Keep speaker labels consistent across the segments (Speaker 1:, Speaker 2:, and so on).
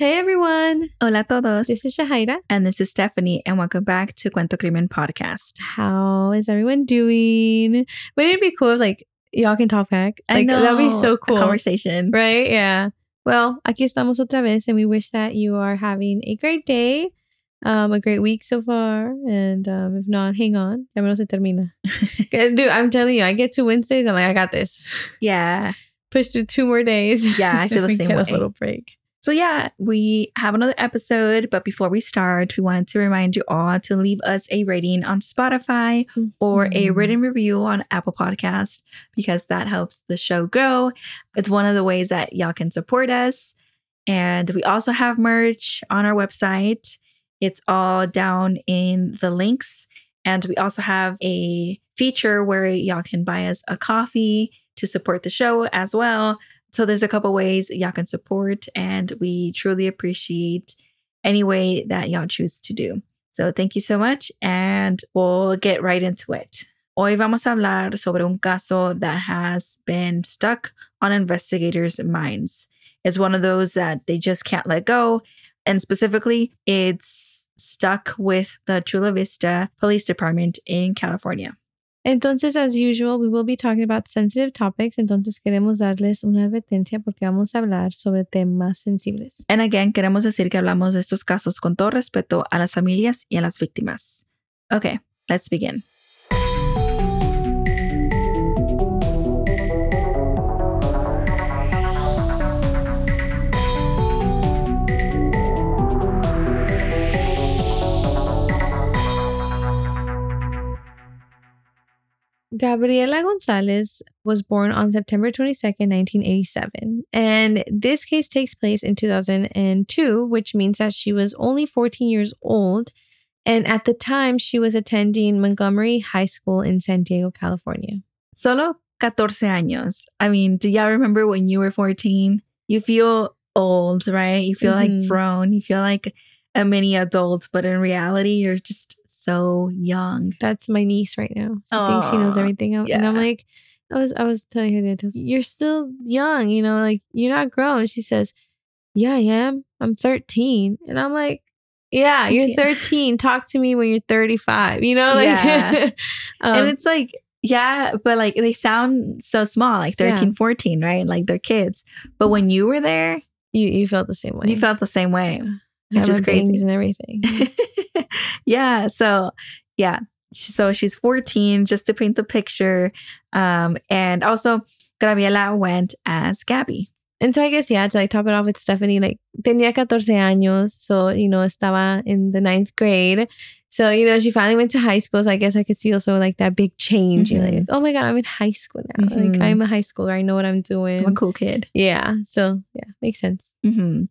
Speaker 1: Hey everyone.
Speaker 2: Hola a todos.
Speaker 1: This is Shahaira.
Speaker 2: and this is Stephanie, and welcome back to Cuento Crimen Podcast.
Speaker 1: How is everyone doing? Wouldn't it be cool if like y'all can talk back? Like I know. that'd be so
Speaker 2: a
Speaker 1: cool.
Speaker 2: conversation.
Speaker 1: Right? Yeah. Well, aquí estamos otra vez and we wish that you are having a great day. Um, a great week so far. And um, if not, hang on. Ya menos se termina. Dude, I'm telling you, I get to Wednesdays, I'm like, I got this.
Speaker 2: yeah.
Speaker 1: Push through two more days.
Speaker 2: Yeah, I feel the same
Speaker 1: get
Speaker 2: way.
Speaker 1: A little break.
Speaker 2: So, yeah, we have another episode, but before we start, we wanted to remind you all to leave us a rating on Spotify or a
Speaker 1: Mhm.
Speaker 2: written review on Apple Podcast because that helps the show grow. It's one of the ways that y'all can support us. And we also have merch on our website. It's all down in the links. And we also have a feature where y'all can buy us a coffee to support the show as well. So there's a couple ways y'all can support, and we truly appreciate any way that y'all choose to do. So thank you so much, and we'll get right into it. Hoy vamos a hablar sobre un caso that has been stuck on investigators' minds. It's one of those that they just can't let go, and specifically, it's stuck with the Chula Vista Police Department in California.
Speaker 1: Entonces, as usual, we will be talking about sensitive topics. Entonces, queremos darles una advertencia porque vamos a hablar sobre temas sensibles.
Speaker 2: And again, queremos decir que hablamos de estos casos con todo respeto a las familias y a las víctimas. Okay, let's begin.
Speaker 1: Gabriela Gonzalez was born on September 22nd, 1987. And this case takes place in 2002, which means that she was only 14 years old. And at the time, she was attending Montgomery High School in San Diego, California.
Speaker 2: Solo 14 años. I mean, do y'all remember when you were 14? You feel old, right? You feel
Speaker 1: Mhm.
Speaker 2: like grown. You feel like a mini adult, but in reality, you're just so young.
Speaker 1: That's my niece right now. She thinks she knows everything. And I'm like, I was I was telling her the other day, you're still young, you know, like you're not grown. She says, Yeah, I am. I'm 13. And I'm like, Yeah, you're
Speaker 2: Yeah.
Speaker 1: 13. Talk to me when you're 35. You know, like
Speaker 2: Yeah.
Speaker 1: um,
Speaker 2: and it's like, yeah, but like they sound so small, like 13,
Speaker 1: Yeah.
Speaker 2: 14, right? Like they're kids. But when you were there,
Speaker 1: you you felt the same way.
Speaker 2: you felt the same way.
Speaker 1: Had
Speaker 2: which is crazy.
Speaker 1: and everything.
Speaker 2: yeah. So, yeah. So she's 14, just to paint the picture. Um, and also, Gabriela went as Gabby.
Speaker 1: And so I guess, yeah, to like top it off with Stephanie, like tenía 14 años. So, you know, estaba in the ninth grade. So, you know, she finally went to high school. So I guess I could see also like that big change.
Speaker 2: Mhm.
Speaker 1: like, oh my God, I'm in high school now.
Speaker 2: Mhm.
Speaker 1: Like I'm a high schooler. I know what I'm doing.
Speaker 2: I'm a cool kid.
Speaker 1: Yeah. So, yeah, makes sense.
Speaker 2: hmm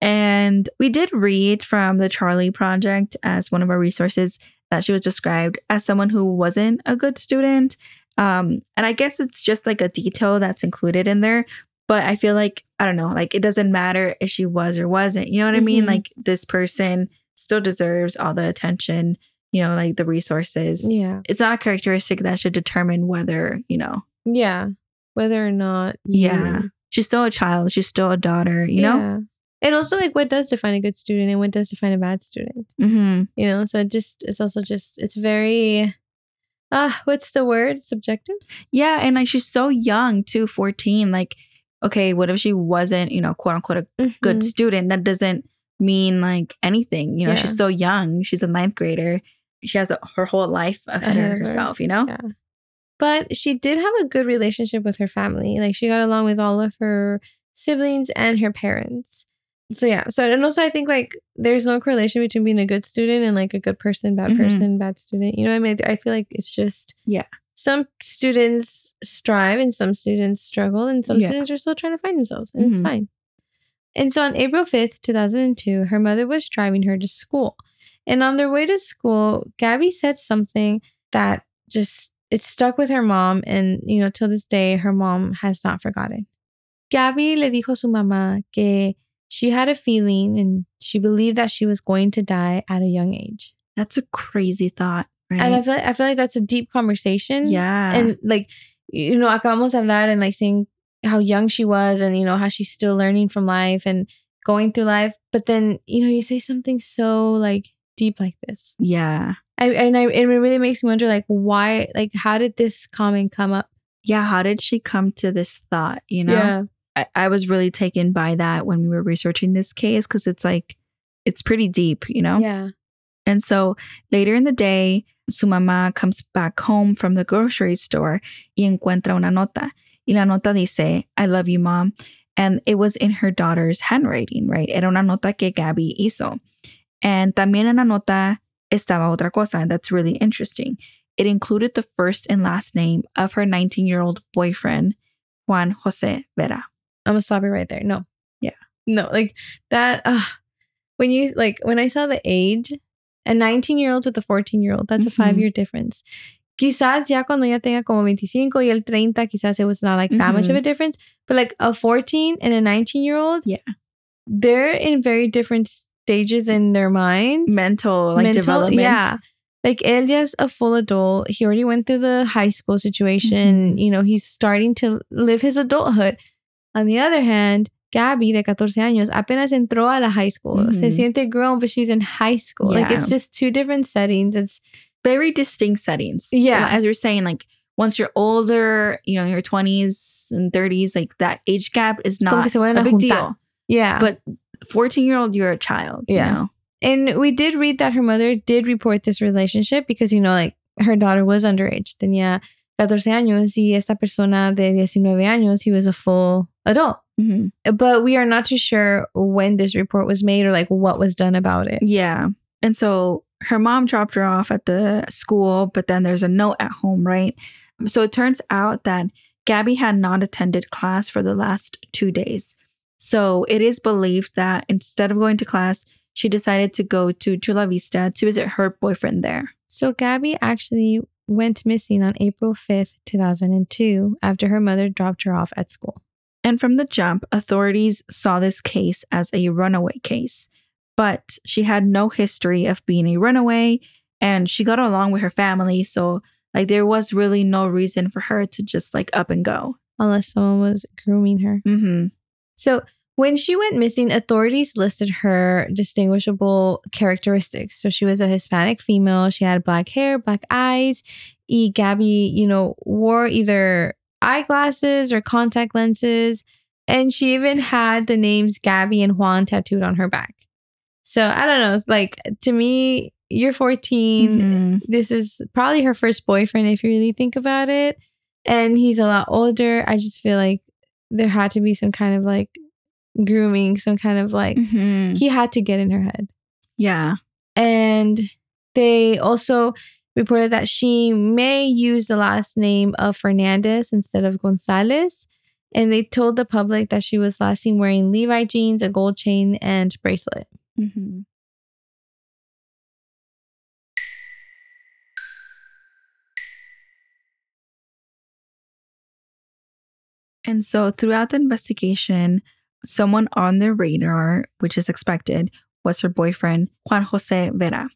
Speaker 2: And we did read from the Charlie Project as one of our resources that she was described as someone who wasn't a good student. Um, and I guess it's just like a detail that's included in there. But I feel like, I don't know, like it doesn't matter if she was or wasn't. You know what I mean?
Speaker 1: Mhm.
Speaker 2: Like this person still deserves all the attention, you know, like the resources.
Speaker 1: Yeah.
Speaker 2: It's not a characteristic that should determine whether, you know,
Speaker 1: Yeah. Whether or not you,
Speaker 2: yeah, she's still a child, she's still a daughter, you know?
Speaker 1: And also like what does define a good student and what does define a bad student?
Speaker 2: Mm-hmm.
Speaker 1: You know, so it just it's also just it's very uh what's the word? Subjective?
Speaker 2: Yeah, and like she's so young too, 14. Like, okay, what if she wasn't, you know, quote unquote a good
Speaker 1: Mhm.
Speaker 2: student? That doesn't mean like anything. You know,
Speaker 1: Yeah.
Speaker 2: she's so young. She's a ninth grader. She has a, her whole life ahead of herself, you know?
Speaker 1: Yeah. But she did have a good relationship with her family. Like she got along with all of her siblings and her parents. So yeah. So and also I think like there's no correlation between being a good student and like a good person, bad
Speaker 2: Mhm.
Speaker 1: person, bad student. You know what I mean? I feel like it's just
Speaker 2: Yeah.
Speaker 1: Some students strive and some students struggle and some
Speaker 2: Yeah.
Speaker 1: students are still trying to find themselves and it's
Speaker 2: Mhm.
Speaker 1: fine. And so on April 5th, 2002, her mother was driving her to school. And on their way to school, Gabby said something that just it stuck with her mom and you know till this day her mom has not forgotten. Gabby le dijo a su mamá que she had a feeling and she believed that she was going to die at a young age.
Speaker 2: That's a crazy thought, right?
Speaker 1: And I feel like, I feel like that's a deep conversation.
Speaker 2: yeah.
Speaker 1: And like you know, acabamos de hablar and like saying how young she was and you know how she's still learning from life and going through life. But then, you know, you say something so like deep like this.
Speaker 2: Yeah.
Speaker 1: I, and I, and it really makes me wonder, like, why, like, how did this comment come up?
Speaker 2: Yeah. How did she come to this thought? You know, I, I was really taken by that when we were researching this case because it's like, it's pretty deep, you know?
Speaker 1: Yeah.
Speaker 2: And so later in the day, su mamá comes back home from the grocery store y encuentra una nota. Y la nota dice, I love you, mom. And it was in her daughter's handwriting, right? Era una nota que Gabby hizo. And también en la nota estaba otra cosa, and that's really interesting. It included the first and last name of her 19 year old boyfriend, Juan Jose Vera.
Speaker 1: I'm gonna stop it right there. No.
Speaker 2: Yeah.
Speaker 1: No, like that. Uh, when you like when I saw the age, a 19 year old with a 14 year old, that's a
Speaker 2: Mhm.
Speaker 1: five year difference. Quizás ya cuando ella tenga como 25 y el 30, quizás it was not like that much of a difference. But like a 14 and a 19 year old,
Speaker 2: Yeah.
Speaker 1: they're in very different stages in their minds.
Speaker 2: Mental, like
Speaker 1: Mental-
Speaker 2: development.
Speaker 1: Yeah. Like Elia's a full adult. He already went through the high school situation.
Speaker 2: Mhm.
Speaker 1: You know, he's starting to live his adulthood. On the other hand, Gabby, de 14 años, apenas entró a la high school. Se
Speaker 2: Mhm.
Speaker 1: siente grown, but she's in high school. Like, it's just two different settings. It's,
Speaker 2: very distinct settings.
Speaker 1: Yeah.
Speaker 2: As you're saying, like once you're older, you know, in your 20s and 30s, like that age gap is not
Speaker 1: se
Speaker 2: a big
Speaker 1: juntar.
Speaker 2: deal.
Speaker 1: Yeah.
Speaker 2: But 14 year old, you're a child. you
Speaker 1: Yeah.
Speaker 2: know?
Speaker 1: and we did read that her mother did report this relationship because, you know, like her daughter was underage. Tenía 14 años y esta persona de 19 años, he was a full adult.
Speaker 2: Mhm.
Speaker 1: but we are not too sure when this report was made or like what was done about it.
Speaker 2: Yeah. And so her mom dropped her off at the school, but then there's a note at home, right? So it turns out that Gabby had not attended class for the last two days. So it is believed that instead of going to class, she decided to go to Chula Vista to visit her boyfriend there.
Speaker 1: So Gabby actually went missing on April 5th, 2002, after her mother dropped her off at school.
Speaker 2: And from the jump, authorities saw this case as a runaway case. But she had no history of being a runaway and she got along with her family. So, like, there was really no reason for her to just like up and go.
Speaker 1: Unless someone was grooming her.
Speaker 2: Mm-hmm.
Speaker 1: So, when she went missing, authorities listed her distinguishable characteristics. So, she was a Hispanic female. She had black hair, black eyes. E. Gabby, you know, wore either eyeglasses or contact lenses. And she even had the names Gabby and Juan tattooed on her back. So, I don't know. It's like, to me, you're 14.
Speaker 2: Mm-hmm.
Speaker 1: This is probably her first boyfriend, if you really think about it. And he's a lot older. I just feel like there had to be some kind of like grooming, some kind of like
Speaker 2: Mm-hmm.
Speaker 1: he had to get in her head.
Speaker 2: Yeah.
Speaker 1: And they also reported that she may use the last name of Fernandez instead of Gonzalez. And they told the public that she was last seen wearing Levi jeans, a gold chain, and bracelet.
Speaker 2: Mm-hmm. And so throughout the investigation, someone on their radar, which is expected, was her boyfriend, Juan Jose Vera.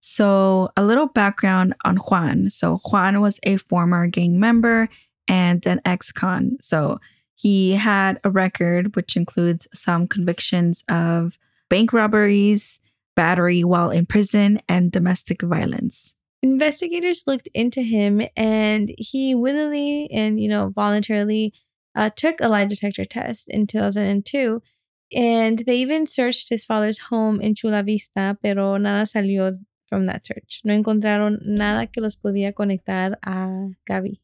Speaker 2: So, a little background on Juan. So, Juan was a former gang member and an ex con. So, he had a record which includes some convictions of bank robberies, battery while in prison, and domestic violence.
Speaker 1: investigators looked into him and he willingly and you know voluntarily uh, took a lie detector test in 2002 and they even searched his father's home in Chula Vista pero nada salió from that search no encontraron nada que los podía conectar a Gabby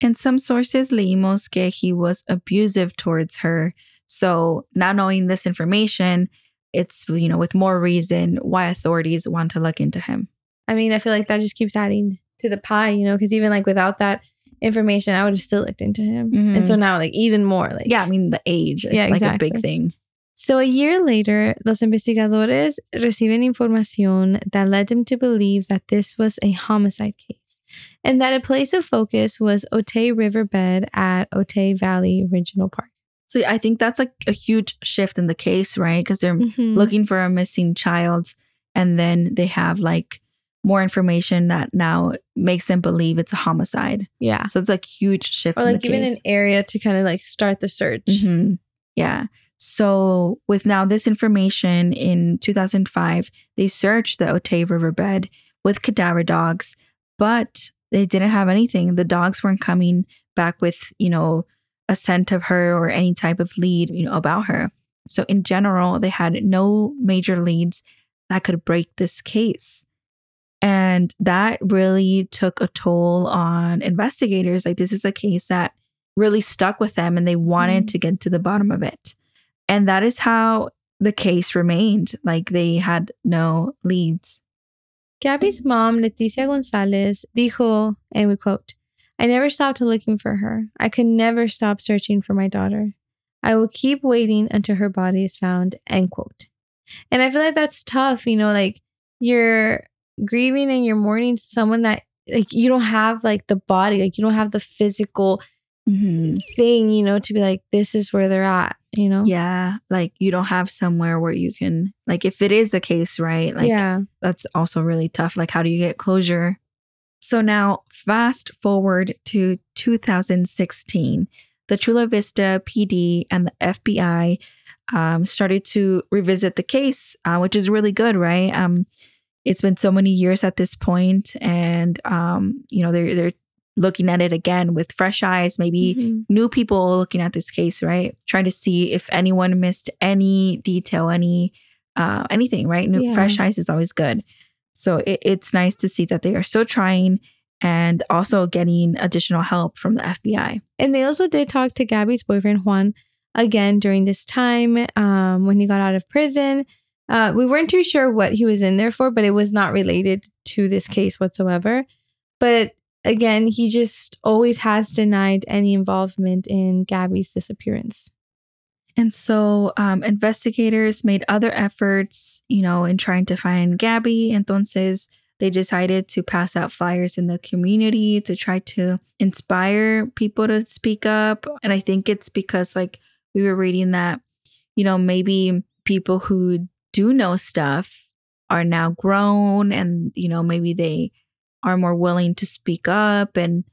Speaker 2: In some sources, leímos que he was abusive towards her. So, not knowing this information, it's, you know, with more reason why authorities want to look into him.
Speaker 1: I mean I feel like that just keeps adding to the pie you know because even like without that information I would have still looked into him
Speaker 2: Mhm.
Speaker 1: and so now like even more like
Speaker 2: Yeah, I mean, the age is
Speaker 1: Yeah,
Speaker 2: like a big thing.
Speaker 1: So a year later, los investigadores reciben información that led them to believe that this was a homicide case and that a place of focus was Otay Riverbed at Otay Valley Regional Park.
Speaker 2: So, I think that's like a huge shift in the case, right? Because they're
Speaker 1: Mhm.
Speaker 2: looking for a missing child and then they have like more information that now makes them believe it's a homicide.
Speaker 1: yeah.
Speaker 2: So, it's like huge shift
Speaker 1: Or
Speaker 2: in
Speaker 1: like
Speaker 2: case.
Speaker 1: an area to kind of like start the search.
Speaker 2: Mhm. Yeah. So, with now this information in 2005, they searched the Otay riverbed with cadaver dogs, but they didn't have anything. The dogs weren't coming back with, you know, a scent of her or any type of lead, you know, about her. So in general, they had no major leads that could break this case. And that really took a toll on investigators. Like this is a case that really stuck with them and they wanted mm. to get to the bottom of it. And that is how the case remained. Like they had no leads.
Speaker 1: Gabby's mom, Leticia Gonzalez, dijo, and we quote, I never stopped looking for her. I could never stop searching for my daughter. I will keep waiting until her body is found, end quote. And I feel like that's tough, you know, like you're grieving and you're mourning someone that like you don't have like the body, like you don't have the physical mm-hmm. thing, you know, to be like, this is where they're at, you know?
Speaker 2: Yeah. Like you don't have somewhere where you can, like, if it is the case, right? Like, yeah. that's also really tough. Like, how do you get closure? So now, fast forward to 2016, the Chula Vista PD and the FBI um, started to revisit the case, uh, which is really good, right? Um, it's been so many years at this point, and um, you know they're they're looking at it again with fresh eyes, maybe mm-hmm. new people looking at this case, right? Trying to see if anyone missed any detail, any uh, anything, right? New yeah. fresh eyes is always good. So it, it's nice to see that they are still trying and also getting additional help from the FBI.
Speaker 1: And they also did talk to Gabby's boyfriend Juan again during this time um, when he got out of prison. Uh, we weren't too sure what he was in there for, but it was not related to this case whatsoever. But again, he just always has denied any involvement in Gabby's disappearance.
Speaker 2: And so um, investigators made other efforts, you know, in trying to find Gabby. Entonces, they decided to pass out flyers in the community to try to inspire people to speak up. And I think it's because, like, we were reading that, you know, maybe people who do know stuff are now grown and, you know, maybe they are more willing to speak up and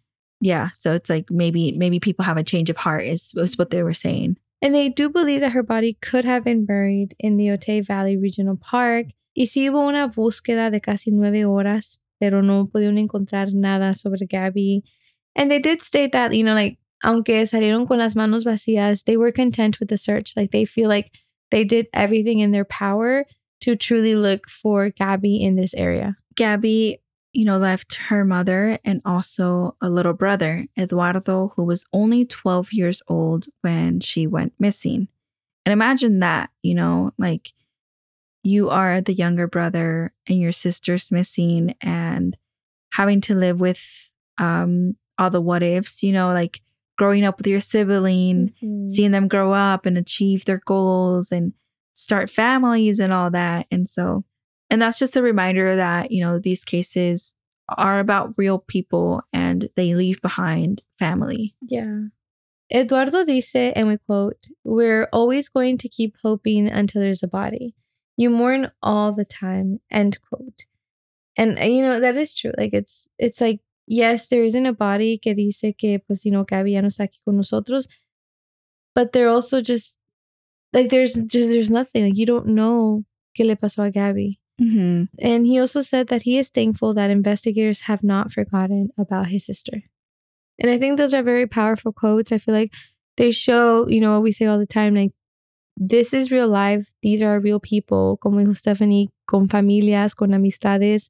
Speaker 2: yeah so it's like maybe maybe people have a change of heart is, is what they were saying.
Speaker 1: And they do believe that her body could have been buried in the Otay Valley Regional Park. Y sí hubo una búsqueda de casi nueve horas pero no pudieron encontrar nada sobre Gabby. And they did state that you know like aunque salieron con las manos vacías they were content with the search. Like they feel like they did everything in their power to truly look for Gabby in this area.
Speaker 2: Gabby you know, left her mother and also a little brother, Eduardo, who was only 12 years old when she went missing. And imagine that, you know, like you are the younger brother and your sister's missing and having to live with um all the what ifs, you know, like growing up with your sibling, mm-hmm. seeing them grow up and achieve their goals and start families and all that. And so and that's just a reminder that, you know, these cases are about real people and they leave behind family.
Speaker 1: Yeah. Eduardo dice, and we quote, We're always going to keep hoping until there's a body. You mourn all the time, end quote. And uh, you know, that is true. Like it's it's like, yes, there isn't a body que dice que pues, you know, Gabby no está aquí con nosotros. But they're also just like there's just there's nothing. Like you don't know qué le pasó a Gabby. Mm-hmm. And he also said that he is thankful that investigators have not forgotten about his sister. And I think those are very powerful quotes. I feel like they show, you know, what we say all the time, like, this is real life. These are real people, como dijo Stephanie, con familias, con amistades.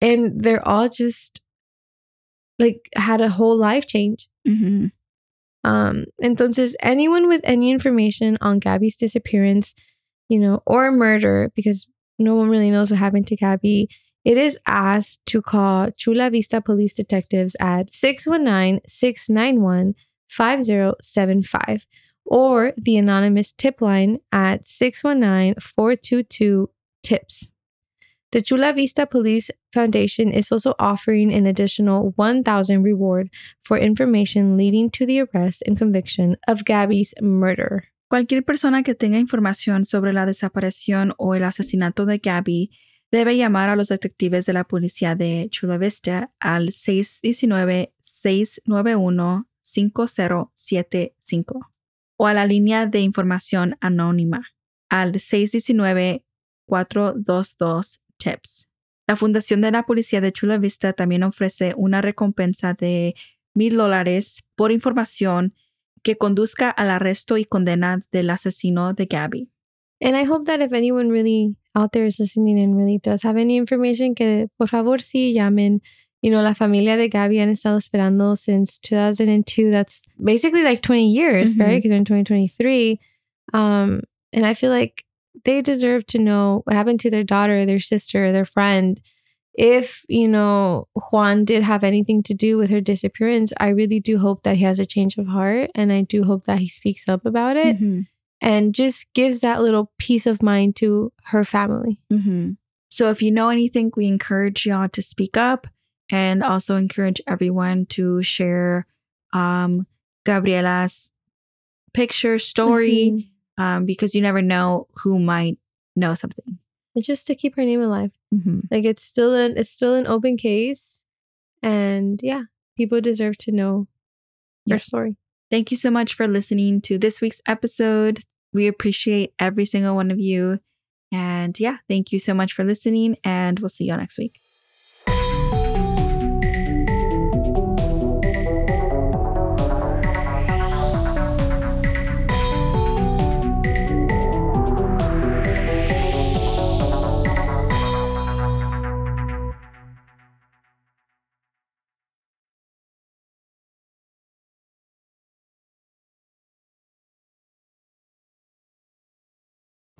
Speaker 1: And they're all just like had a whole life change. Mm-hmm. Um, entonces, anyone with any information on Gabby's disappearance, you know, or murder, because no one really knows what happened to Gabby, it is asked to call Chula Vista police detectives at 619 691 5075 or the anonymous tip line at 619 422 TIPS. The Chula Vista Police Foundation is also offering an additional 1000 reward for information leading to the arrest and conviction of Gabby's murder.
Speaker 2: Cualquier persona que tenga información sobre la desaparición o el asesinato de Gabby debe llamar a los detectives de la policía de Chula Vista al 619-691-5075 o a la línea de información anónima al 619-422-TIPS. La Fundación de la Policía de Chula Vista también ofrece una recompensa de mil dólares por información que conduzca al arresto y condena del asesino de Gabby.
Speaker 1: And I hope that if anyone really out there is listening and really does have any information, que por favor sí llamen. You know, la familia de Gabby han estado esperando since 2002. That's basically like 20 years,
Speaker 2: Mhm.
Speaker 1: right? Because in 2023. Um, and I feel like they deserve to know what happened to their daughter, their sister, their friend. If, you know, Juan did have anything to do with her disappearance, I really do hope that he has a change of heart. And I do hope that he speaks up about it
Speaker 2: Mhm.
Speaker 1: and just gives that little peace of mind to her family.
Speaker 2: Mhm. So if you know anything, we encourage y'all to speak up and also encourage everyone to share um, Gabriela's picture story
Speaker 1: Mhm.
Speaker 2: um, because you never know who might know something.
Speaker 1: And just to keep her name alive.
Speaker 2: Mhm.
Speaker 1: Like it's still an it's still an open case. And yeah, people deserve to know
Speaker 2: Yeah.
Speaker 1: her story.
Speaker 2: Thank you so much for listening to this week's episode. We appreciate every single one of you. And yeah, thank you so much for listening, and we'll see you all next week.